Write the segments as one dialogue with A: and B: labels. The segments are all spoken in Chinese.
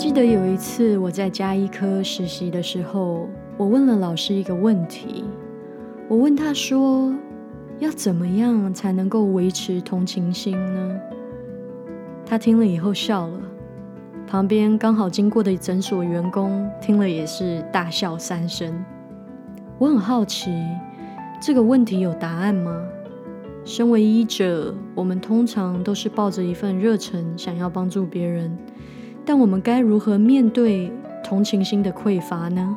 A: 记得有一次我在加医科实习的时候，我问了老师一个问题。我问他说：“要怎么样才能够维持同情心呢？”他听了以后笑了。旁边刚好经过的诊所员工听了也是大笑三声。我很好奇，这个问题有答案吗？身为医者，我们通常都是抱着一份热忱，想要帮助别人。但我们该如何面对同情心的匮乏呢？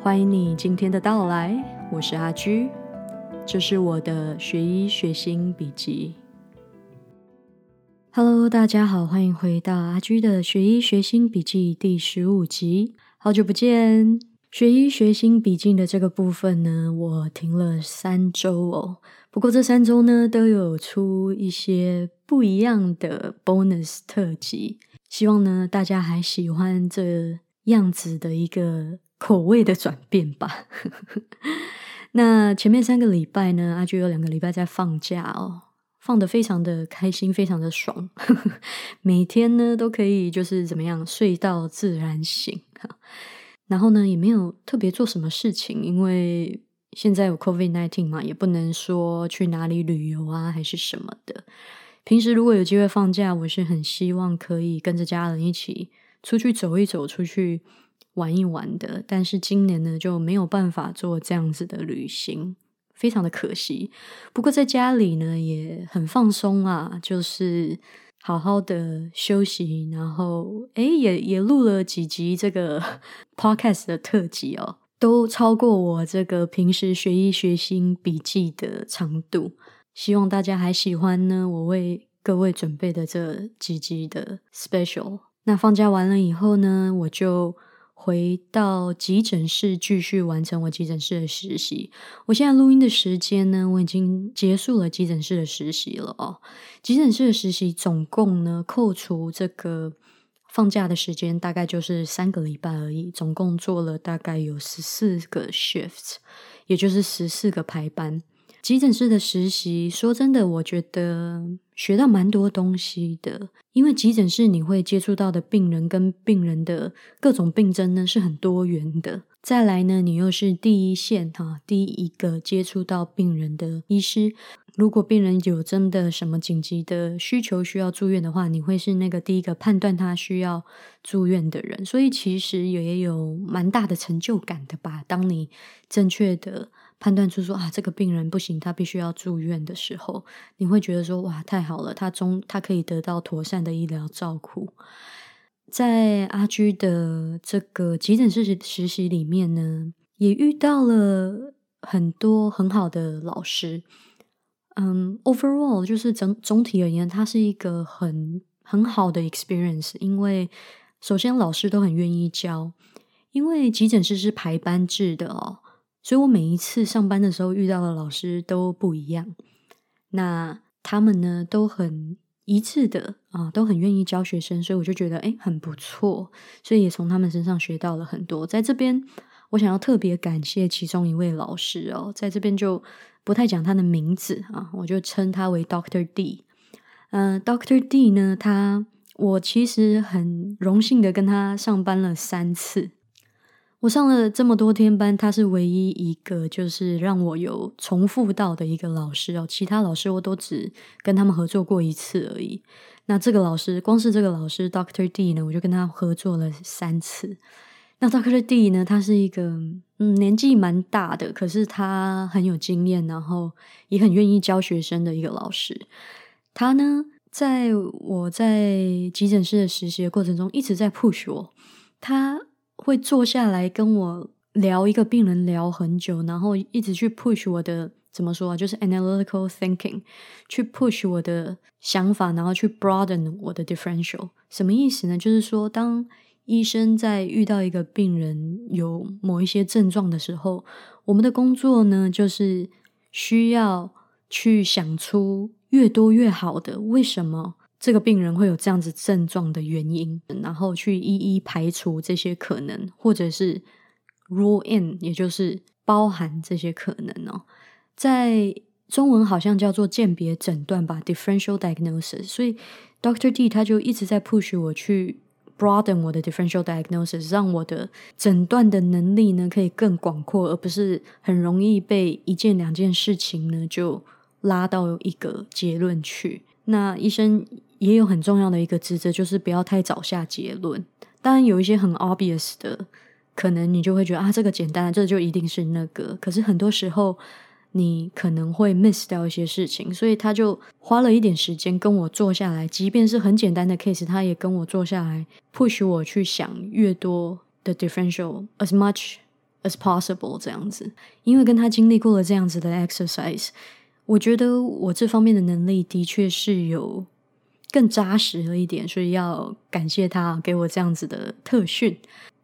A: 欢迎你今天的到来，我是阿居，这是我的学医学心笔记。Hello，大家好，欢迎回到阿居的学医学心笔记第十五集，好久不见。学医学心笔记的这个部分呢，我停了三周哦。不过这三周呢，都有出一些不一样的 bonus 特辑，希望呢大家还喜欢这样子的一个口味的转变吧。那前面三个礼拜呢，阿居有两个礼拜在放假哦，放的非常的开心，非常的爽，每天呢都可以就是怎么样睡到自然醒然后呢，也没有特别做什么事情，因为现在有 COVID nineteen 嘛，也不能说去哪里旅游啊，还是什么的。平时如果有机会放假，我是很希望可以跟着家人一起出去走一走，出去玩一玩的。但是今年呢，就没有办法做这样子的旅行，非常的可惜。不过在家里呢，也很放松啊，就是。好好的休息，然后诶，也也录了几集这个 podcast 的特辑哦，都超过我这个平时学医学心笔记的长度。希望大家还喜欢呢，我为各位准备的这几集的 special。那放假完了以后呢，我就。回到急诊室继续完成我急诊室的实习。我现在录音的时间呢，我已经结束了急诊室的实习了哦。急诊室的实习总共呢，扣除这个放假的时间，大概就是三个礼拜而已。总共做了大概有十四个 shift，也就是十四个排班。急诊室的实习，说真的，我觉得学到蛮多东西的。因为急诊室你会接触到的病人跟病人的各种病症呢是很多元的。再来呢，你又是第一线哈，第一个接触到病人的医师。如果病人有真的什么紧急的需求需要住院的话，你会是那个第一个判断他需要住院的人。所以其实也有蛮大的成就感的吧。当你正确的。判断出说啊，这个病人不行，他必须要住院的时候，你会觉得说哇，太好了，他中他可以得到妥善的医疗照顾。在阿居的这个急诊室实习里面呢，也遇到了很多很好的老师。嗯，overall 就是整总体而言，它是一个很很好的 experience。因为首先老师都很愿意教，因为急诊室是排班制的哦。所以我每一次上班的时候遇到的老师都不一样，那他们呢都很一致的啊，都很愿意教学生，所以我就觉得诶很不错，所以也从他们身上学到了很多。在这边，我想要特别感谢其中一位老师哦，在这边就不太讲他的名字啊，我就称他为 Doctor D。嗯，Doctor D 呢，他我其实很荣幸的跟他上班了三次。我上了这么多天班，他是唯一一个就是让我有重复到的一个老师哦。其他老师我都只跟他们合作过一次而已。那这个老师，光是这个老师 Doctor D 呢，我就跟他合作了三次。那 Doctor D 呢，他是一个嗯年纪蛮大的，可是他很有经验，然后也很愿意教学生的一个老师。他呢，在我在急诊室的实习的过程中，一直在 push 我。他。会坐下来跟我聊一个病人聊很久，然后一直去 push 我的怎么说啊？就是 analytical thinking，去 push 我的想法，然后去 broaden 我的 differential。什么意思呢？就是说，当医生在遇到一个病人有某一些症状的时候，我们的工作呢，就是需要去想出越多越好的。为什么？这个病人会有这样子症状的原因，然后去一一排除这些可能，或者是 rule in，也就是包含这些可能哦。在中文好像叫做鉴别诊断吧，differential diagnosis。所以 Doctor D 他就一直在 push 我去 broaden 我的 differential diagnosis，让我的诊断的能力呢可以更广阔，而不是很容易被一件两件事情呢就拉到一个结论去。那医生也有很重要的一个职责，就是不要太早下结论。当然有一些很 obvious 的，可能你就会觉得啊，这个简单，这就一定是那个。可是很多时候。你可能会 miss 掉一些事情，所以他就花了一点时间跟我坐下来，即便是很简单的 case，他也跟我坐下来，push 我去想越多的 differential as much as possible 这样子。因为跟他经历过了这样子的 exercise，我觉得我这方面的能力的确是有更扎实了一点，所以要感谢他给我这样子的特训。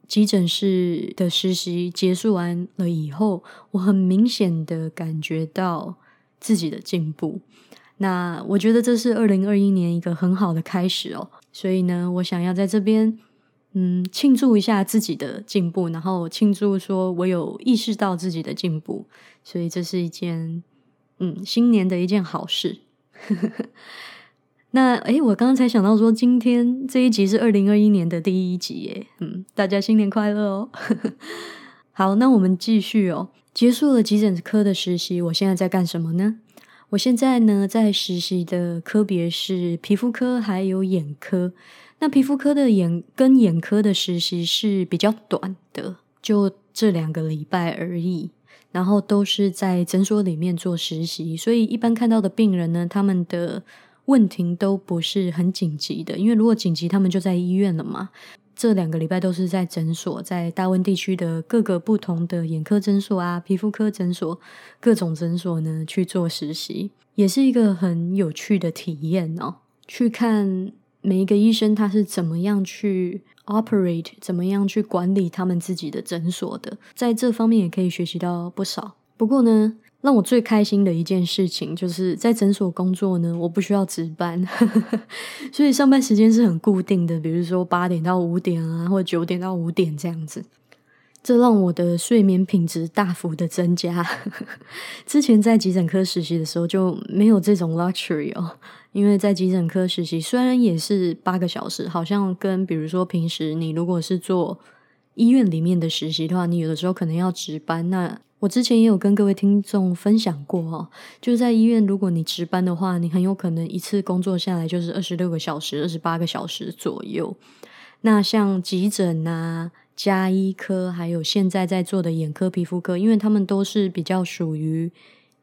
A: 急诊室的实习结束完了以后，我很明显的感觉到自己的进步。那我觉得这是二零二一年一个很好的开始哦。所以呢，我想要在这边嗯庆祝一下自己的进步，然后庆祝说我有意识到自己的进步。所以这是一件嗯新年的一件好事。那诶，我刚刚才想到说，今天这一集是二零二一年的第一集耶，嗯，大家新年快乐哦。好，那我们继续哦。结束了急诊科的实习，我现在在干什么呢？我现在呢，在实习的科别是皮肤科还有眼科。那皮肤科的眼跟眼科的实习是比较短的，就这两个礼拜而已。然后都是在诊所里面做实习，所以一般看到的病人呢，他们的。问题都不是很紧急的，因为如果紧急，他们就在医院了嘛。这两个礼拜都是在诊所，在大温地区的各个不同的眼科诊所啊、皮肤科诊所、各种诊所呢去做实习，也是一个很有趣的体验哦。去看每一个医生他是怎么样去 operate，怎么样去管理他们自己的诊所的，在这方面也可以学习到不少。不过呢。让我最开心的一件事情，就是在诊所工作呢，我不需要值班，所以上班时间是很固定的，比如说八点到五点啊，或者九点到五点这样子。这让我的睡眠品质大幅的增加。之前在急诊科实习的时候就没有这种 luxury 哦，因为在急诊科实习虽然也是八个小时，好像跟比如说平时你如果是做医院里面的实习的话，你有的时候可能要值班那。我之前也有跟各位听众分享过哦，就是在医院，如果你值班的话，你很有可能一次工作下来就是二十六个小时、二十八个小时左右。那像急诊啊、加医科，还有现在在做的眼科、皮肤科，因为他们都是比较属于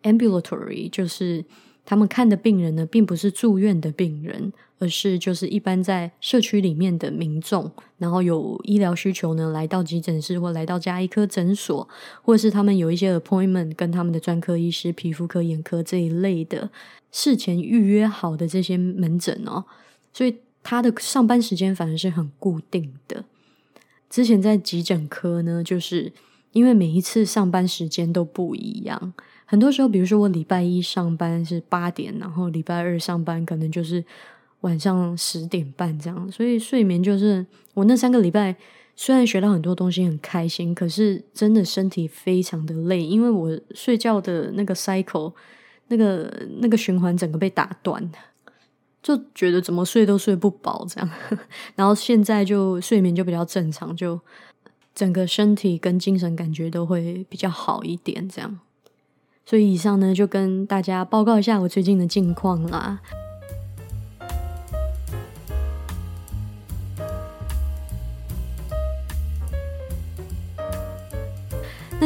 A: ambulatory，就是。他们看的病人呢，并不是住院的病人，而是就是一般在社区里面的民众，然后有医疗需求呢，来到急诊室或来到加医科诊所，或者是他们有一些 appointment 跟他们的专科医师、皮肤科、眼科这一类的事前预约好的这些门诊哦，所以他的上班时间反而是很固定的。之前在急诊科呢，就是因为每一次上班时间都不一样。很多时候，比如说我礼拜一上班是八点，然后礼拜二上班可能就是晚上十点半这样，所以睡眠就是我那三个礼拜虽然学到很多东西很开心，可是真的身体非常的累，因为我睡觉的那个 cycle 那个那个循环整个被打断，就觉得怎么睡都睡不饱这样，然后现在就睡眠就比较正常，就整个身体跟精神感觉都会比较好一点这样。所以以上呢，就跟大家报告一下我最近的近况啦。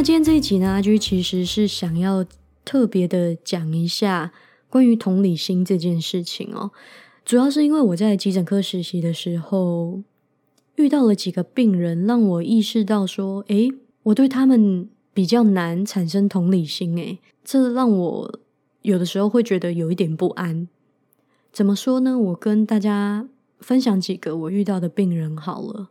A: 那今天这一集呢，阿居其实是想要特别的讲一下关于同理心这件事情哦。主要是因为我在急诊科实习的时候，遇到了几个病人，让我意识到说，诶，我对他们。比较难产生同理心，诶，这让我有的时候会觉得有一点不安。怎么说呢？我跟大家分享几个我遇到的病人好了。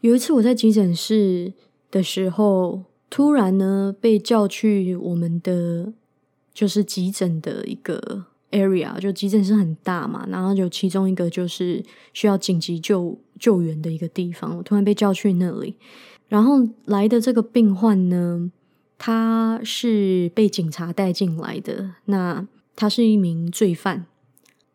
A: 有一次我在急诊室的时候，突然呢被叫去我们的就是急诊的一个 area，就急诊室很大嘛，然后有其中一个就是需要紧急救救援的一个地方，我突然被叫去那里。然后来的这个病患呢，他是被警察带进来的。那他是一名罪犯。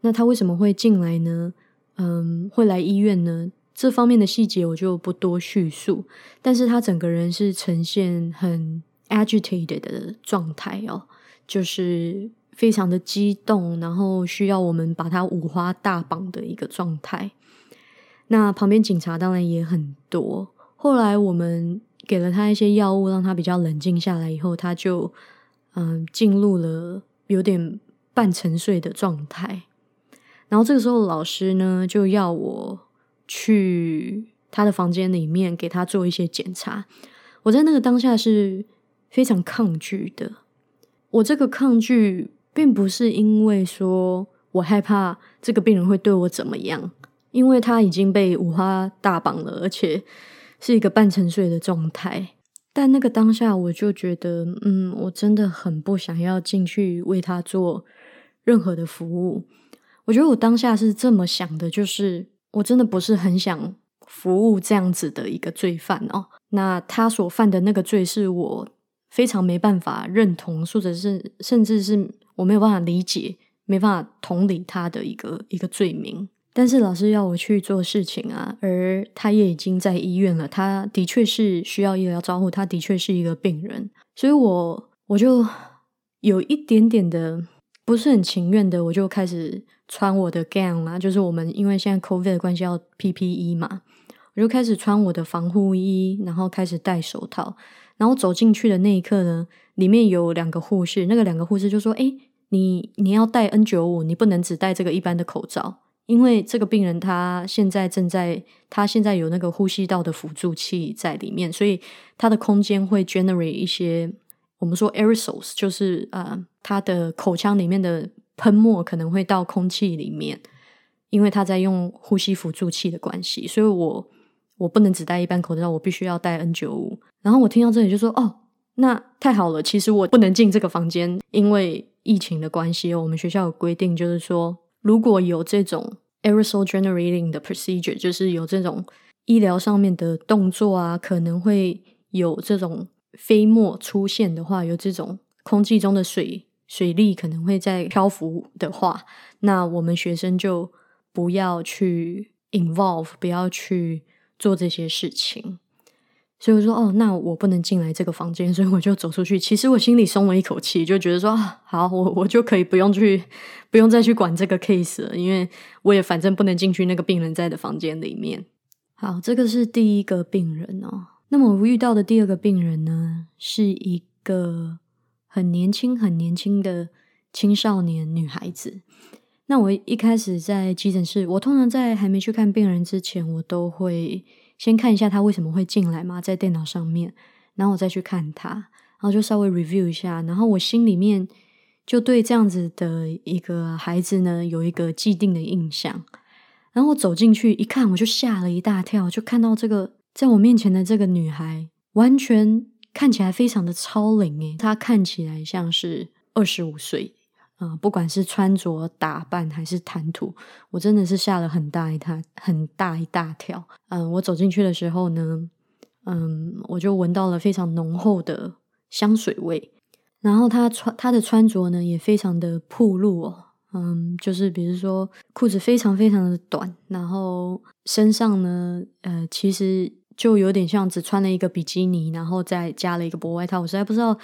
A: 那他为什么会进来呢？嗯，会来医院呢？这方面的细节我就不多叙述。但是他整个人是呈现很 agitated 的状态哦，就是非常的激动，然后需要我们把他五花大绑的一个状态。那旁边警察当然也很多。后来我们给了他一些药物，让他比较冷静下来以后，他就嗯进入了有点半沉睡的状态。然后这个时候，老师呢就要我去他的房间里面给他做一些检查。我在那个当下是非常抗拒的。我这个抗拒并不是因为说我害怕这个病人会对我怎么样，因为他已经被五花大绑了，而且是一个半沉睡的状态。但那个当下，我就觉得，嗯，我真的很不想要进去为他做任何的服务。我觉得我当下是这么想的，就是我真的不是很想服务这样子的一个罪犯哦。那他所犯的那个罪是我非常没办法认同，或者是甚至是我没有办法理解、没办法同理他的一个一个罪名。但是老师要我去做事情啊，而他也已经在医院了，他的确是需要医疗照护，他的确是一个病人，所以我我就有一点点的不是很情愿的，我就开始。穿我的 gown 啊，就是我们因为现在 COVID 的关系要 PPE 嘛，我就开始穿我的防护衣，然后开始戴手套，然后走进去的那一刻呢，里面有两个护士，那个两个护士就说：“哎，你你要戴 N 九五，你不能只戴这个一般的口罩，因为这个病人他现在正在，他现在有那个呼吸道的辅助器在里面，所以他的空间会 generate 一些我们说 aerosols，就是呃，他的口腔里面的。”喷墨可能会到空气里面，因为他在用呼吸辅助器的关系，所以我我不能只戴一般口罩，我必须要戴 N 九五。然后我听到这里就说：“哦，那太好了！其实我不能进这个房间，因为疫情的关系，我们学校有规定，就是说如果有这种 aerosol generating 的 procedure，就是有这种医疗上面的动作啊，可能会有这种飞沫出现的话，有这种空气中的水。”水力可能会在漂浮的话，那我们学生就不要去 involve，不要去做这些事情。所以我说，哦，那我不能进来这个房间，所以我就走出去。其实我心里松了一口气，就觉得说，好，我我就可以不用去，不用再去管这个 case 了，因为我也反正不能进去那个病人在的房间里面。好，这个是第一个病人哦。那么我遇到的第二个病人呢，是一个。很年轻、很年轻的青少年女孩子。那我一开始在急诊室，我通常在还没去看病人之前，我都会先看一下她为什么会进来嘛，在电脑上面，然后我再去看她，然后就稍微 review 一下，然后我心里面就对这样子的一个孩子呢有一个既定的印象。然后我走进去一看，我就吓了一大跳，就看到这个在我面前的这个女孩完全。看起来非常的超龄诶，他看起来像是二十五岁啊，不管是穿着打扮还是谈吐，我真的是吓了很大一大很大一大跳。嗯，我走进去的时候呢，嗯，我就闻到了非常浓厚的香水味，然后他穿他的穿着呢也非常的暴露哦，嗯，就是比如说裤子非常非常的短，然后身上呢，呃，其实。就有点像只穿了一个比基尼，然后再加了一个薄外套。我实在不知道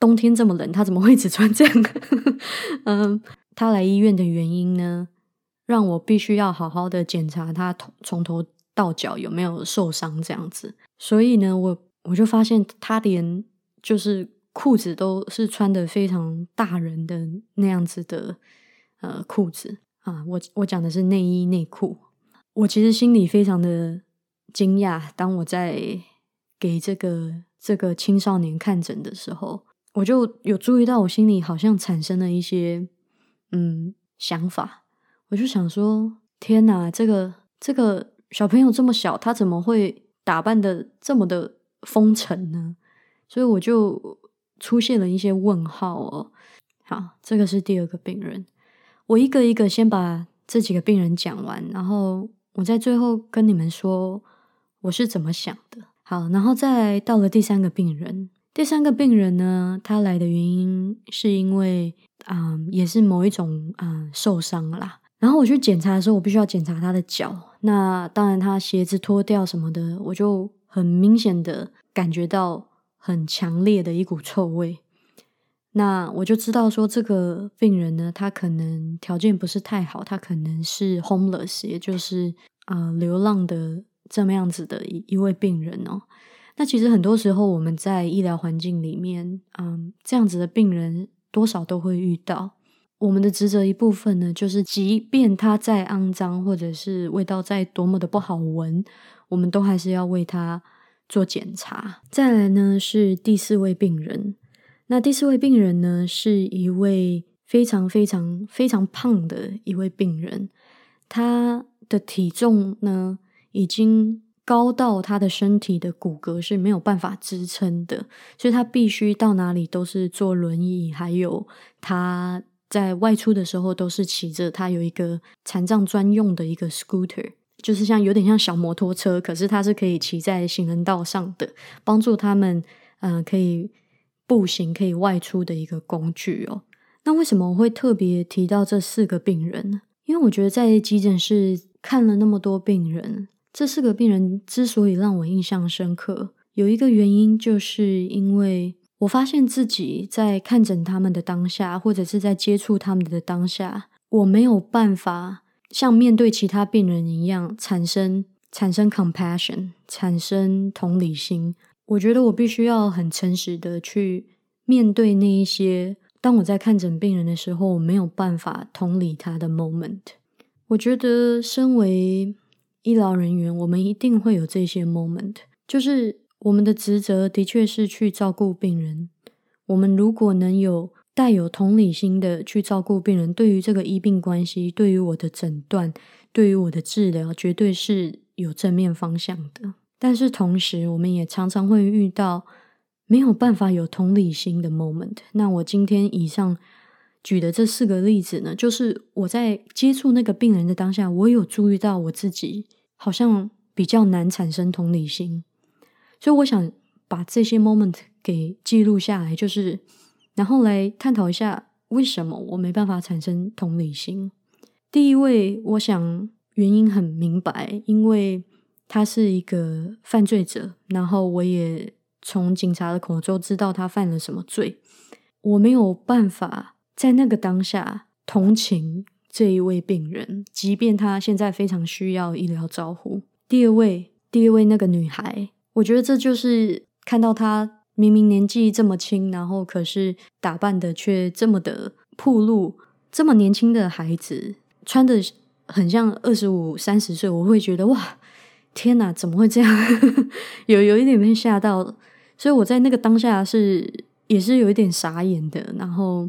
A: 冬天这么冷，他怎么会只穿这样？嗯，他来医院的原因呢，让我必须要好好的检查他从从头到脚有没有受伤这样子。所以呢，我我就发现他连就是裤子都是穿的非常大人的那样子的呃裤子啊。我我讲的是内衣内裤。我其实心里非常的。惊讶！当我在给这个这个青少年看诊的时候，我就有注意到，我心里好像产生了一些嗯想法。我就想说：天哪，这个这个小朋友这么小，他怎么会打扮的这么的风尘呢？所以我就出现了一些问号哦。好，这个是第二个病人，我一个一个先把这几个病人讲完，然后我在最后跟你们说。我是怎么想的？好，然后再到了第三个病人。第三个病人呢，他来的原因是因为啊，也是某一种啊受伤啦。然后我去检查的时候，我必须要检查他的脚。那当然，他鞋子脱掉什么的，我就很明显的感觉到很强烈的一股臭味。那我就知道说，这个病人呢，他可能条件不是太好，他可能是 homeless，也就是啊流浪的这么样子的一一位病人哦。那其实很多时候我们在医疗环境里面，嗯，这样子的病人多少都会遇到。我们的职责一部分呢，就是即便他再肮脏，或者是味道再多么的不好闻，我们都还是要为他做检查。再来呢，是第四位病人。那第四位病人呢，是一位非常非常非常胖的一位病人，他的体重呢，已经高到他的身体的骨骼是没有办法支撑的，所以他必须到哪里都是坐轮椅，还有他。在外出的时候，都是骑着他有一个残障专用的一个 scooter，就是像有点像小摩托车，可是它是可以骑在行人道上的，帮助他们嗯可以步行可以外出的一个工具哦。那为什么我会特别提到这四个病人呢？因为我觉得在急诊室看了那么多病人，这四个病人之所以让我印象深刻，有一个原因就是因为。我发现自己在看诊他们的当下，或者是在接触他们的当下，我没有办法像面对其他病人一样产生产生 compassion，产生同理心。我觉得我必须要很诚实的去面对那一些，当我在看诊病人的时候，我没有办法同理他的 moment。我觉得身为医疗人员，我们一定会有这些 moment，就是。我们的职责的确是去照顾病人。我们如果能有带有同理心的去照顾病人，对于这个医病关系，对于我的诊断，对于我的治疗，绝对是有正面方向的。但是同时，我们也常常会遇到没有办法有同理心的 moment。那我今天以上举的这四个例子呢，就是我在接触那个病人的当下，我有注意到我自己好像比较难产生同理心。所以我想把这些 moment 给记录下来，就是然后来探讨一下为什么我没办法产生同理心。第一位，我想原因很明白，因为他是一个犯罪者，然后我也从警察的口中知道他犯了什么罪，我没有办法在那个当下同情这一位病人，即便他现在非常需要医疗照护。第二位，第二位那个女孩。我觉得这就是看到她明明年纪这么轻，然后可是打扮的却这么的铺路，这么年轻的孩子穿的很像二十五三十岁，我会觉得哇，天哪，怎么会这样？有有一点被吓到，所以我在那个当下是也是有一点傻眼的，然后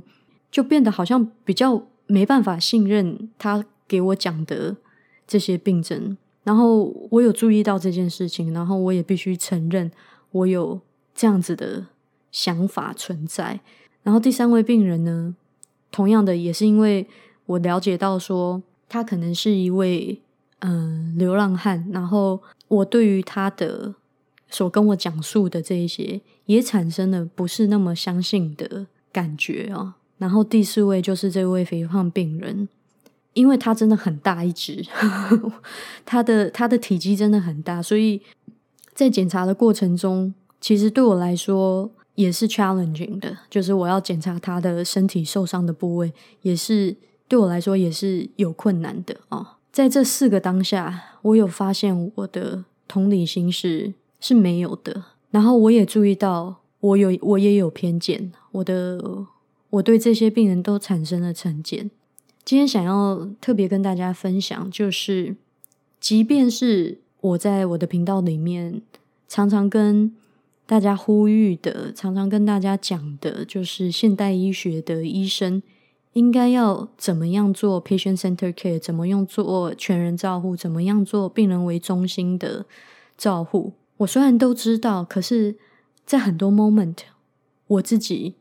A: 就变得好像比较没办法信任他给我讲的这些病症。然后我有注意到这件事情，然后我也必须承认我有这样子的想法存在。然后第三位病人呢，同样的也是因为我了解到说他可能是一位嗯流浪汉，然后我对于他的所跟我讲述的这一些也产生了不是那么相信的感觉啊。然后第四位就是这位肥胖病人。因为他真的很大一只，他的他的体积真的很大，所以在检查的过程中，其实对我来说也是 challenging 的，就是我要检查他的身体受伤的部位，也是对我来说也是有困难的啊。在这四个当下，我有发现我的同理心是是没有的，然后我也注意到我有我也有偏见，我的我对这些病人都产生了成见。今天想要特别跟大家分享，就是即便是我在我的频道里面常常跟大家呼吁的，常常跟大家讲的，就是现代医学的医生应该要怎么样做 patient center care，怎么用做全人照护，怎么样做病人为中心的照护。我虽然都知道，可是在很多 moment，我自己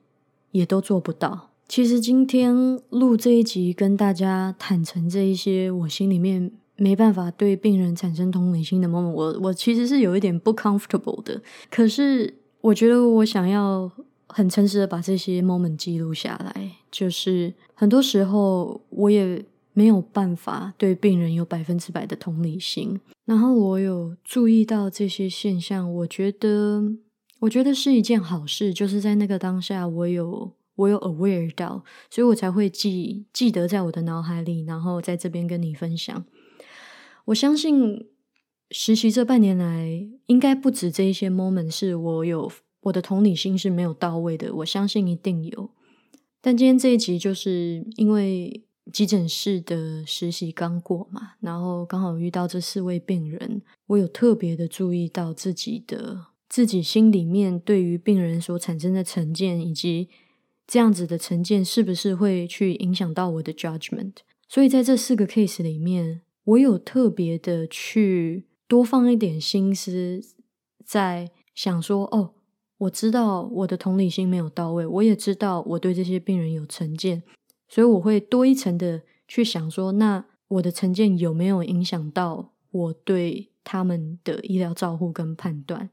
A: 也都做不到。其实今天录这一集，跟大家坦诚这一些我心里面没办法对病人产生同理心的 moment，我我其实是有一点不 comfortable 的。可是我觉得我想要很诚实的把这些 moment 记录下来，就是很多时候我也没有办法对病人有百分之百的同理心。然后我有注意到这些现象，我觉得我觉得是一件好事，就是在那个当下，我有我有 aware 到，所以我才会记记得在我的脑海里，然后在这边跟你分享。我相信实习这半年来，应该不止这一些 moment 是我有我的同理心是没有到位的，我相信一定有。但今天这一集就是因为。急诊室的实习刚过嘛，然后刚好遇到这四位病人，我有特别的注意到自己的自己心里面对于病人所产生的成见，以及这样子的成见是不是会去影响到我的 judgment。所以在这四个 case 里面，我有特别的去多放一点心思在想说，哦，我知道我的同理心没有到位，我也知道我对这些病人有成见。所以我会多一层的去想说，那我的成见有没有影响到我对他们的医疗照护跟判断？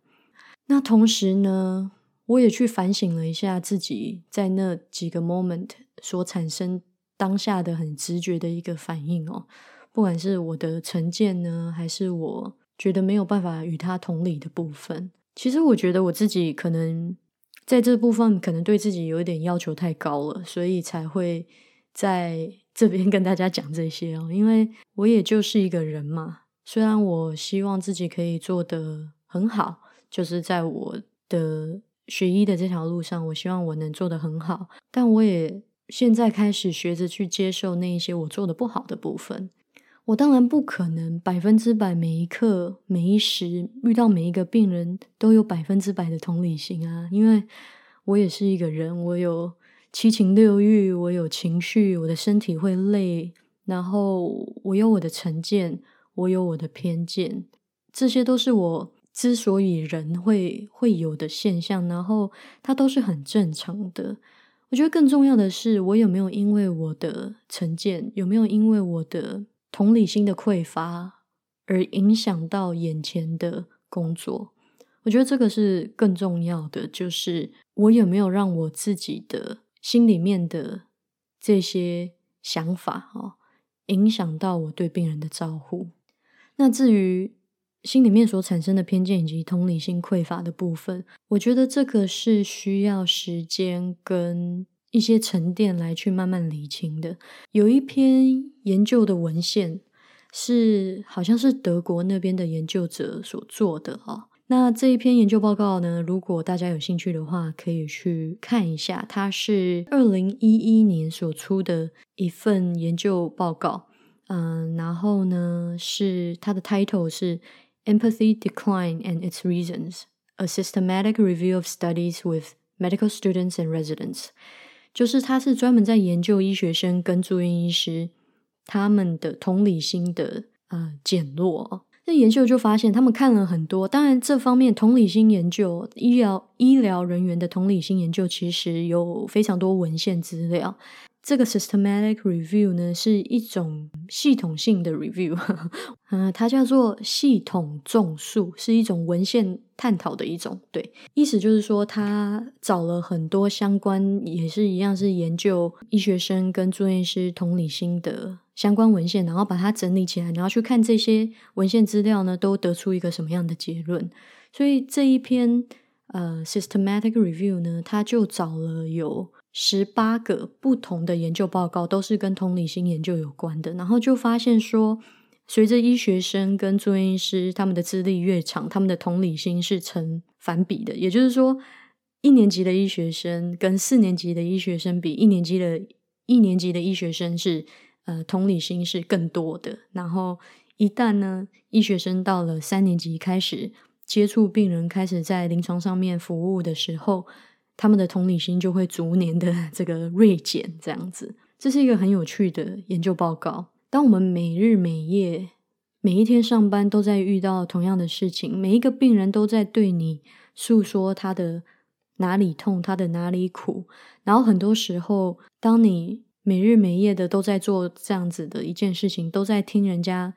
A: 那同时呢，我也去反省了一下自己在那几个 moment 所产生当下的很直觉的一个反应哦，不管是我的成见呢，还是我觉得没有办法与他同理的部分，其实我觉得我自己可能在这部分可能对自己有一点要求太高了，所以才会。在这边跟大家讲这些哦，因为我也就是一个人嘛。虽然我希望自己可以做得很好，就是在我的学医的这条路上，我希望我能做得很好。但我也现在开始学着去接受那一些我做的不好的部分。我当然不可能百分之百每一刻每一时遇到每一个病人都有百分之百的同理心啊，因为我也是一个人，我有。七情六欲，我有情绪，我的身体会累，然后我有我的成见，我有我的偏见，这些都是我之所以人会会有的现象，然后它都是很正常的。我觉得更重要的是，我有没有因为我的成见，有没有因为我的同理心的匮乏而影响到眼前的工作？我觉得这个是更重要的，就是我有没有让我自己的。心里面的这些想法哦，影响到我对病人的照护。那至于心里面所产生的偏见以及同理心匮乏的部分，我觉得这个是需要时间跟一些沉淀来去慢慢理清的。有一篇研究的文献是，好像是德国那边的研究者所做的哦。那这一篇研究报告呢？如果大家有兴趣的话，可以去看一下。它是二零一一年所出的一份研究报告。嗯，然后呢，是它的 title 是 “Empathy Decline and Its Reasons: A Systematic Review of Studies with Medical Students and Residents”。就是它是专门在研究医学生跟住院医师他们的同理心的呃减弱。那研究就发现，他们看了很多。当然，这方面同理心研究、医疗医疗人员的同理心研究，其实有非常多文献资料。这个 systematic review 呢，是一种系统性的 review，嗯，它叫做系统种树，是一种文献探讨的一种。对，意思就是说，他找了很多相关，也是一样是研究医学生跟住院师同理心的相关文献，然后把它整理起来，然后去看这些文献资料呢，都得出一个什么样的结论。所以这一篇呃 systematic review 呢，他就找了有。十八个不同的研究报告都是跟同理心研究有关的，然后就发现说，随着医学生跟住院医师他们的资历越长，他们的同理心是成反比的。也就是说，一年级的医学生跟四年级的医学生比，一年级的一年级的医学生是呃同理心是更多的。然后一旦呢，医学生到了三年级开始接触病人，开始在临床上面服务的时候。他们的同理心就会逐年的 这个锐减，这样子，这是一个很有趣的研究报告。当我们每日每夜每一天上班都在遇到同样的事情，每一个病人都在对你诉说他的哪里痛，他的哪里苦，然后很多时候，当你每日每夜的都在做这样子的一件事情，都在听人家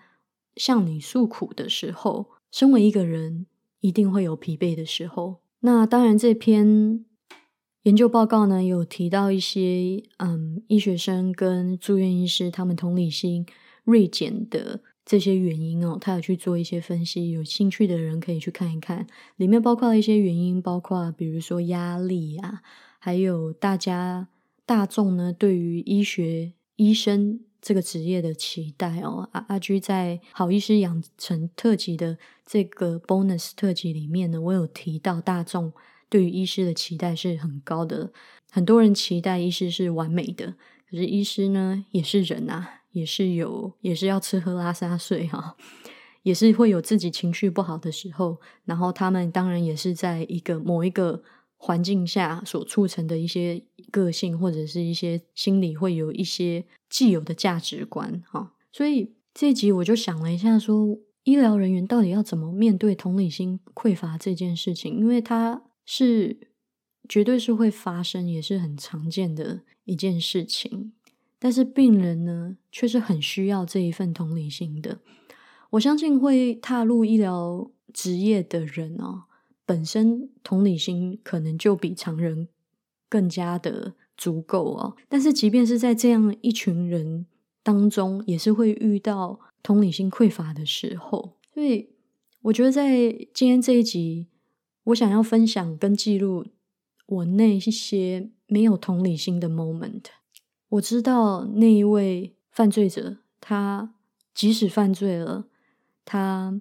A: 向你诉苦的时候，身为一个人，一定会有疲惫的时候。那当然，这篇研究报告呢有提到一些嗯，医学生跟住院医师他们同理心锐减的这些原因哦，他有去做一些分析，有兴趣的人可以去看一看，里面包括了一些原因，包括比如说压力啊，还有大家大众呢对于医学医生。这个职业的期待哦，阿阿居在好医师养成特辑的这个 bonus 特辑里面呢，我有提到大众对于医师的期待是很高的，很多人期待医师是完美的，可是医师呢也是人啊，也是有也是要吃喝拉撒睡哈，也是会有自己情绪不好的时候，然后他们当然也是在一个某一个。环境下所促成的一些个性，或者是一些心理，会有一些既有的价值观，哈。所以这一集我就想了一下，说医疗人员到底要怎么面对同理心匮乏这件事情？因为他是绝对是会发生，也是很常见的一件事情。但是病人呢，却是很需要这一份同理心的。我相信会踏入医疗职业的人哦。本身同理心可能就比常人更加的足够哦，但是即便是在这样一群人当中，也是会遇到同理心匮乏的时候。所以，我觉得在今天这一集，我想要分享跟记录我那一些没有同理心的 moment。我知道那一位犯罪者，他即使犯罪了，他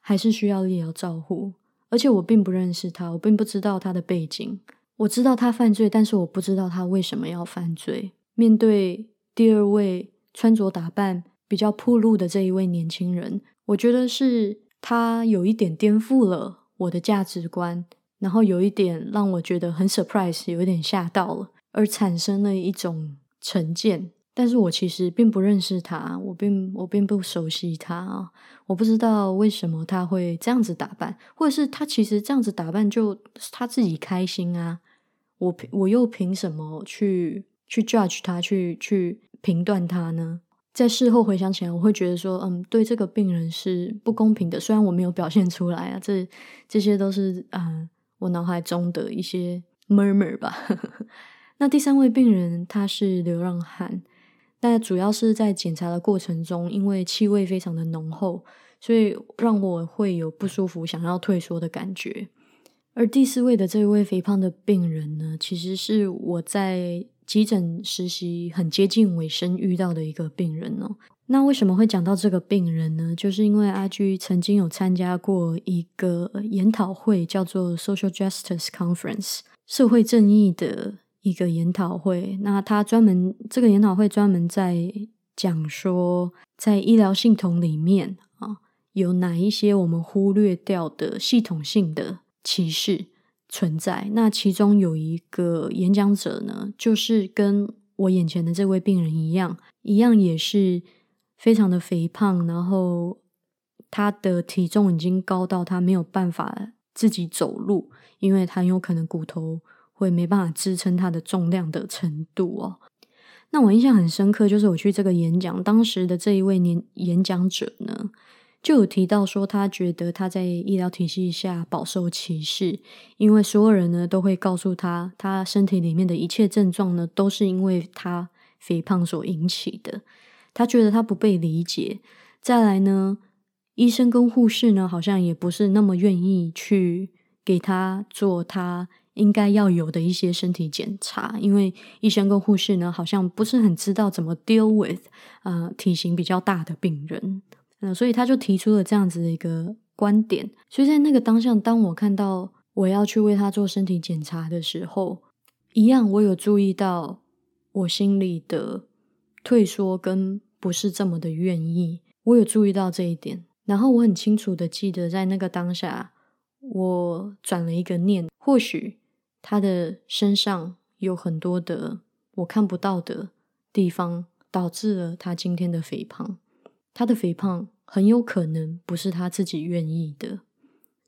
A: 还是需要医疗照护。而且我并不认识他，我并不知道他的背景。我知道他犯罪，但是我不知道他为什么要犯罪。面对第二位穿着打扮比较暴露的这一位年轻人，我觉得是他有一点颠覆了我的价值观，然后有一点让我觉得很 surprise，有一点吓到了，而产生了一种成见。但是我其实并不认识他，我并我并不熟悉他，我不知道为什么他会这样子打扮，或者是他其实这样子打扮就他自己开心啊，我我又凭什么去去 judge 他，去去评断他呢？在事后回想起来，我会觉得说，嗯，对这个病人是不公平的。虽然我没有表现出来啊，这这些都是啊我脑海中的一些 murmur 吧。那第三位病人他是流浪汉。但主要是在检查的过程中，因为气味非常的浓厚，所以让我会有不舒服、想要退缩的感觉。而第四位的这位肥胖的病人呢，其实是我在急诊实习很接近尾声遇到的一个病人哦。那为什么会讲到这个病人呢？就是因为阿居曾经有参加过一个研讨会，叫做 Social Justice Conference，社会正义的。一个研讨会，那他专门这个研讨会专门在讲说，在医疗系统里面啊，有哪一些我们忽略掉的系统性的歧视存在。那其中有一个演讲者呢，就是跟我眼前的这位病人一样，一样也是非常的肥胖，然后他的体重已经高到他没有办法自己走路，因为他有可能骨头。会没办法支撑他的重量的程度哦。那我印象很深刻，就是我去这个演讲，当时的这一位年演讲者呢，就有提到说，他觉得他在医疗体系下饱受歧视，因为所有人呢都会告诉他，他身体里面的一切症状呢都是因为他肥胖所引起的。他觉得他不被理解。再来呢，医生跟护士呢，好像也不是那么愿意去给他做他。应该要有的一些身体检查，因为医生跟护士呢，好像不是很知道怎么 deal with 啊体型比较大的病人，嗯，所以他就提出了这样子的一个观点。所以在那个当下，当我看到我要去为他做身体检查的时候，一样我有注意到我心里的退缩跟不是这么的愿意，我有注意到这一点。然后我很清楚的记得，在那个当下，我转了一个念，或许。他的身上有很多的我看不到的地方，导致了他今天的肥胖。他的肥胖很有可能不是他自己愿意的。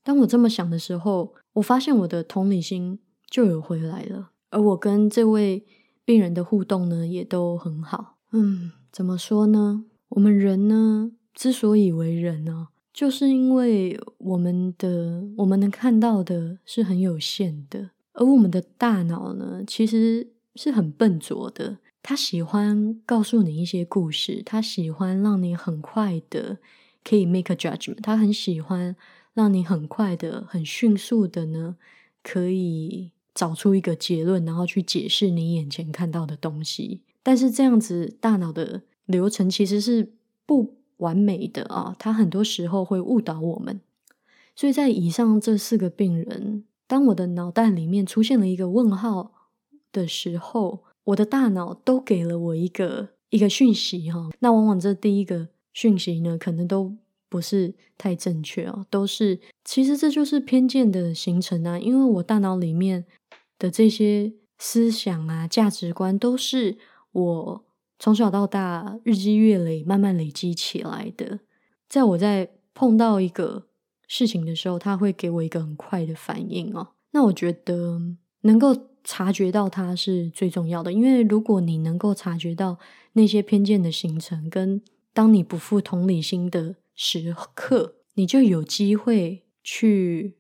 A: 当我这么想的时候，我发现我的同理心就有回来了。而我跟这位病人的互动呢，也都很好。嗯，怎么说呢？我们人呢，之所以为人呢，就是因为我们的我们能看到的是很有限的，而我们的大脑呢，其实是很笨拙的。他喜欢告诉你一些故事，他喜欢让你很快的可以 make a judgment，他很喜欢让你很快的、很迅速的呢，可以找出一个结论，然后去解释你眼前看到的东西。但是这样子大脑的流程其实是不完美的啊，它很多时候会误导我们。所以在以上这四个病人，当我的脑袋里面出现了一个问号的时候，我的大脑都给了我一个一个讯息哈。那往往这第一个讯息呢，可能都不是太正确哦，都是其实这就是偏见的形成啊。因为我大脑里面的这些思想啊、价值观都是。我从小到大日积月累，慢慢累积起来的。在我在碰到一个事情的时候，他会给我一个很快的反应哦。那我觉得能够察觉到它是最重要的，因为如果你能够察觉到那些偏见的形成，跟当你不负同理心的时刻，你就有机会去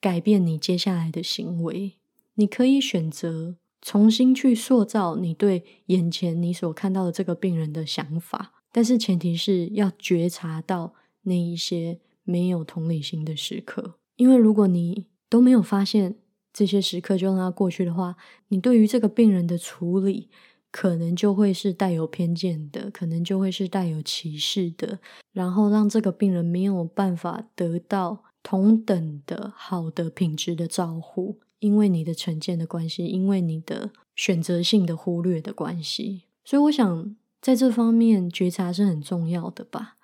A: 改变你接下来的行为。你可以选择。重新去塑造你对眼前你所看到的这个病人的想法，但是前提是要觉察到那一些没有同理心的时刻。因为如果你都没有发现这些时刻就让它过去的话，你对于这个病人的处理可能就会是带有偏见的，可能就会是带有歧视的，然后让这个病人没有办法得到同等的好的品质的照护。因为你的成见的关系，因为你的选择性的忽略的关系，所以我想在这方面觉察是很重要的吧。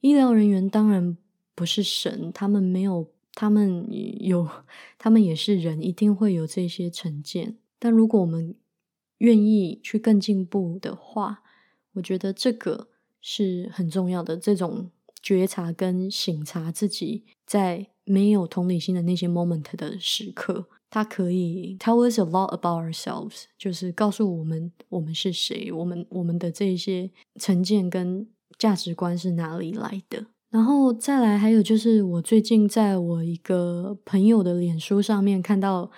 A: 医疗人员当然不是神，他们没有，他们有，他们也是人，一定会有这些成见。但如果我们愿意去更进步的话，我觉得这个是很重要的。这种觉察跟醒察自己在没有同理心的那些 moment 的时刻。它可以 tell us a lot about ourselves，就是告诉我们我们是谁，我们我们的这些成见跟价值观是哪里来的。然后再来，还有就是我最近在我一个朋友的脸书上面看到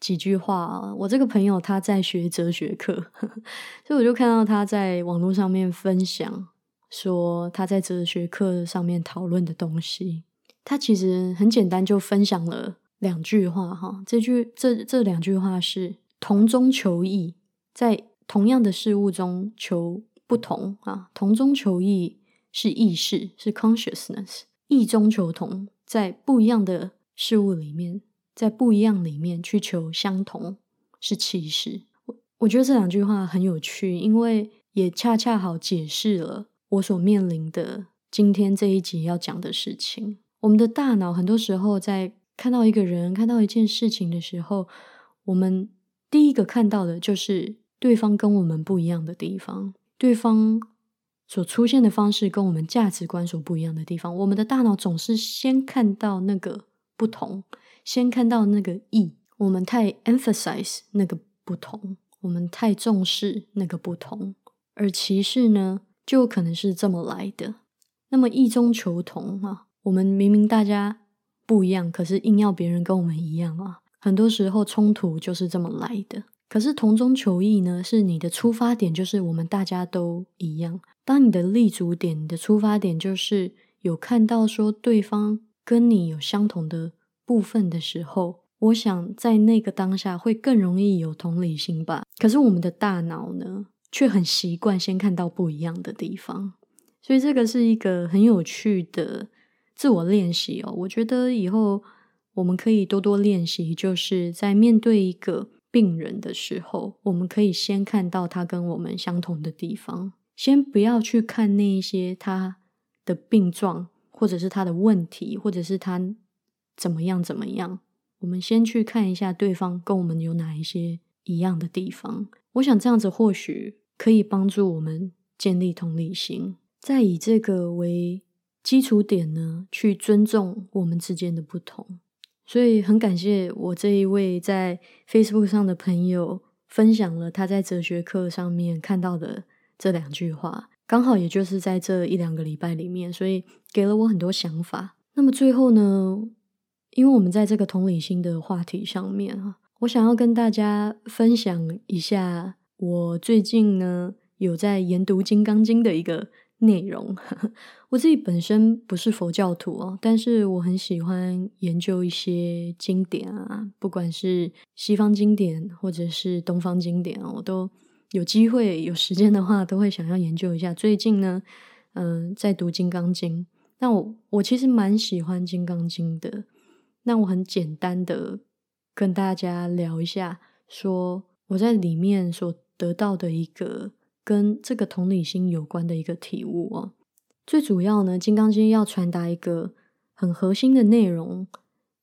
A: 几句话啊。我这个朋友他在学哲学课，所以我就看到他在网络上面分享，说他在哲学课上面讨论的东西。他其实很简单，就分享了。两句话哈，这句这这两句话是同中求异，在同样的事物中求不同啊。同中求异是意识，是 consciousness；异中求同，在不一样的事物里面，在不一样里面去求相同，是气势。我我觉得这两句话很有趣，因为也恰恰好解释了我所面临的今天这一集要讲的事情。我们的大脑很多时候在。看到一个人，看到一件事情的时候，我们第一个看到的就是对方跟我们不一样的地方，对方所出现的方式跟我们价值观所不一样的地方。我们的大脑总是先看到那个不同，先看到那个异。我们太 emphasize 那个不同，我们太重视那个不同，而歧视呢，就可能是这么来的。那么异中求同啊，我们明明大家。不一样，可是硬要别人跟我们一样啊！很多时候冲突就是这么来的。可是同中求异呢，是你的出发点，就是我们大家都一样。当你的立足点、你的出发点就是有看到说对方跟你有相同的部分的时候，我想在那个当下会更容易有同理心吧。可是我们的大脑呢，却很习惯先看到不一样的地方，所以这个是一个很有趣的。自我练习哦，我觉得以后我们可以多多练习，就是在面对一个病人的时候，我们可以先看到他跟我们相同的地方，先不要去看那一些他的病状，或者是他的问题，或者是他怎么样怎么样。我们先去看一下对方跟我们有哪一些一样的地方。我想这样子或许可以帮助我们建立同理心，再以这个为。基础点呢，去尊重我们之间的不同，所以很感谢我这一位在 Facebook 上的朋友分享了他在哲学课上面看到的这两句话，刚好也就是在这一两个礼拜里面，所以给了我很多想法。那么最后呢，因为我们在这个同理心的话题上面啊，我想要跟大家分享一下我最近呢有在研读《金刚经》的一个内容。我自己本身不是佛教徒哦，但是我很喜欢研究一些经典啊，不管是西方经典或者是东方经典啊，我都有机会有时间的话，都会想要研究一下。最近呢，嗯，在读《金刚经》。那我我其实蛮喜欢《金刚经》的。那我很简单的跟大家聊一下，说我在里面所得到的一个跟这个同理心有关的一个体悟哦。最主要呢，《金刚经》要传达一个很核心的内容，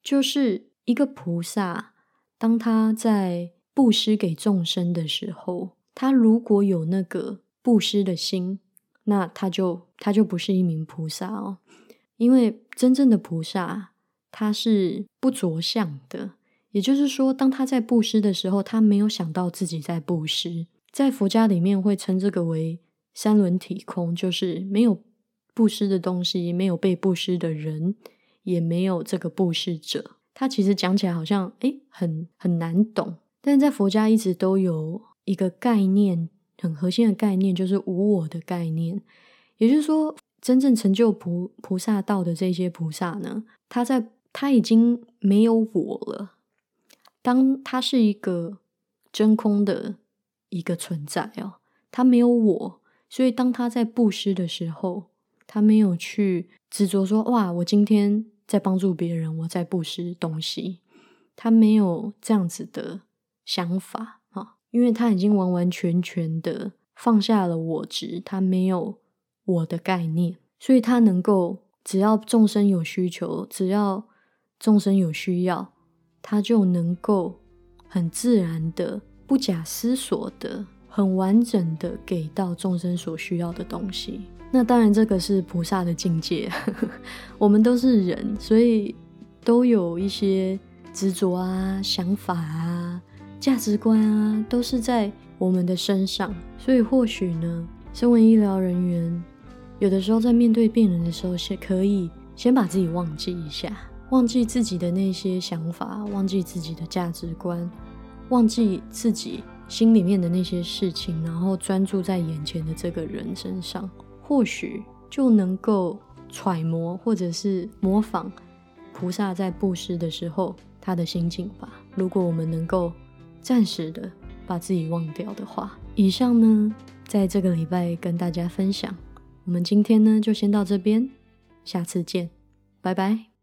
A: 就是一个菩萨，当他在布施给众生的时候，他如果有那个布施的心，那他就他就不是一名菩萨哦。因为真正的菩萨，他是不着相的，也就是说，当他在布施的时候，他没有想到自己在布施。在佛家里面会称这个为三轮体空，就是没有布施的东西，没有被布施的人，也没有这个布施者。他其实讲起来好像诶很很难懂，但是在佛家一直都有一个概念，很核心的概念，就是无我的概念，也就是说。真正成就菩菩萨道的这些菩萨呢，他在他已经没有我了。当他是一个真空的一个存在哦，他没有我，所以当他在布施的时候，他没有去执着说哇，我今天在帮助别人，我在布施东西，他没有这样子的想法啊，因为他已经完完全全的放下了我执，他没有。我的概念，所以他能够只要众生有需求，只要众生有需要，他就能够很自然的、不假思索的、很完整的给到众生所需要的东西。那当然，这个是菩萨的境界。我们都是人，所以都有一些执着啊、想法啊、价值观啊，都是在我们的身上。所以或许呢，身为医疗人员。有的时候，在面对病人的时候，先可以先把自己忘记一下，忘记自己的那些想法，忘记自己的价值观，忘记自己心里面的那些事情，然后专注在眼前的这个人身上，或许就能够揣摩或者是模仿菩萨在布施的时候他的心境吧。如果我们能够暂时的把自己忘掉的话，以上呢，在这个礼拜跟大家分享。我们今天呢，就先到这边，下次见，拜拜。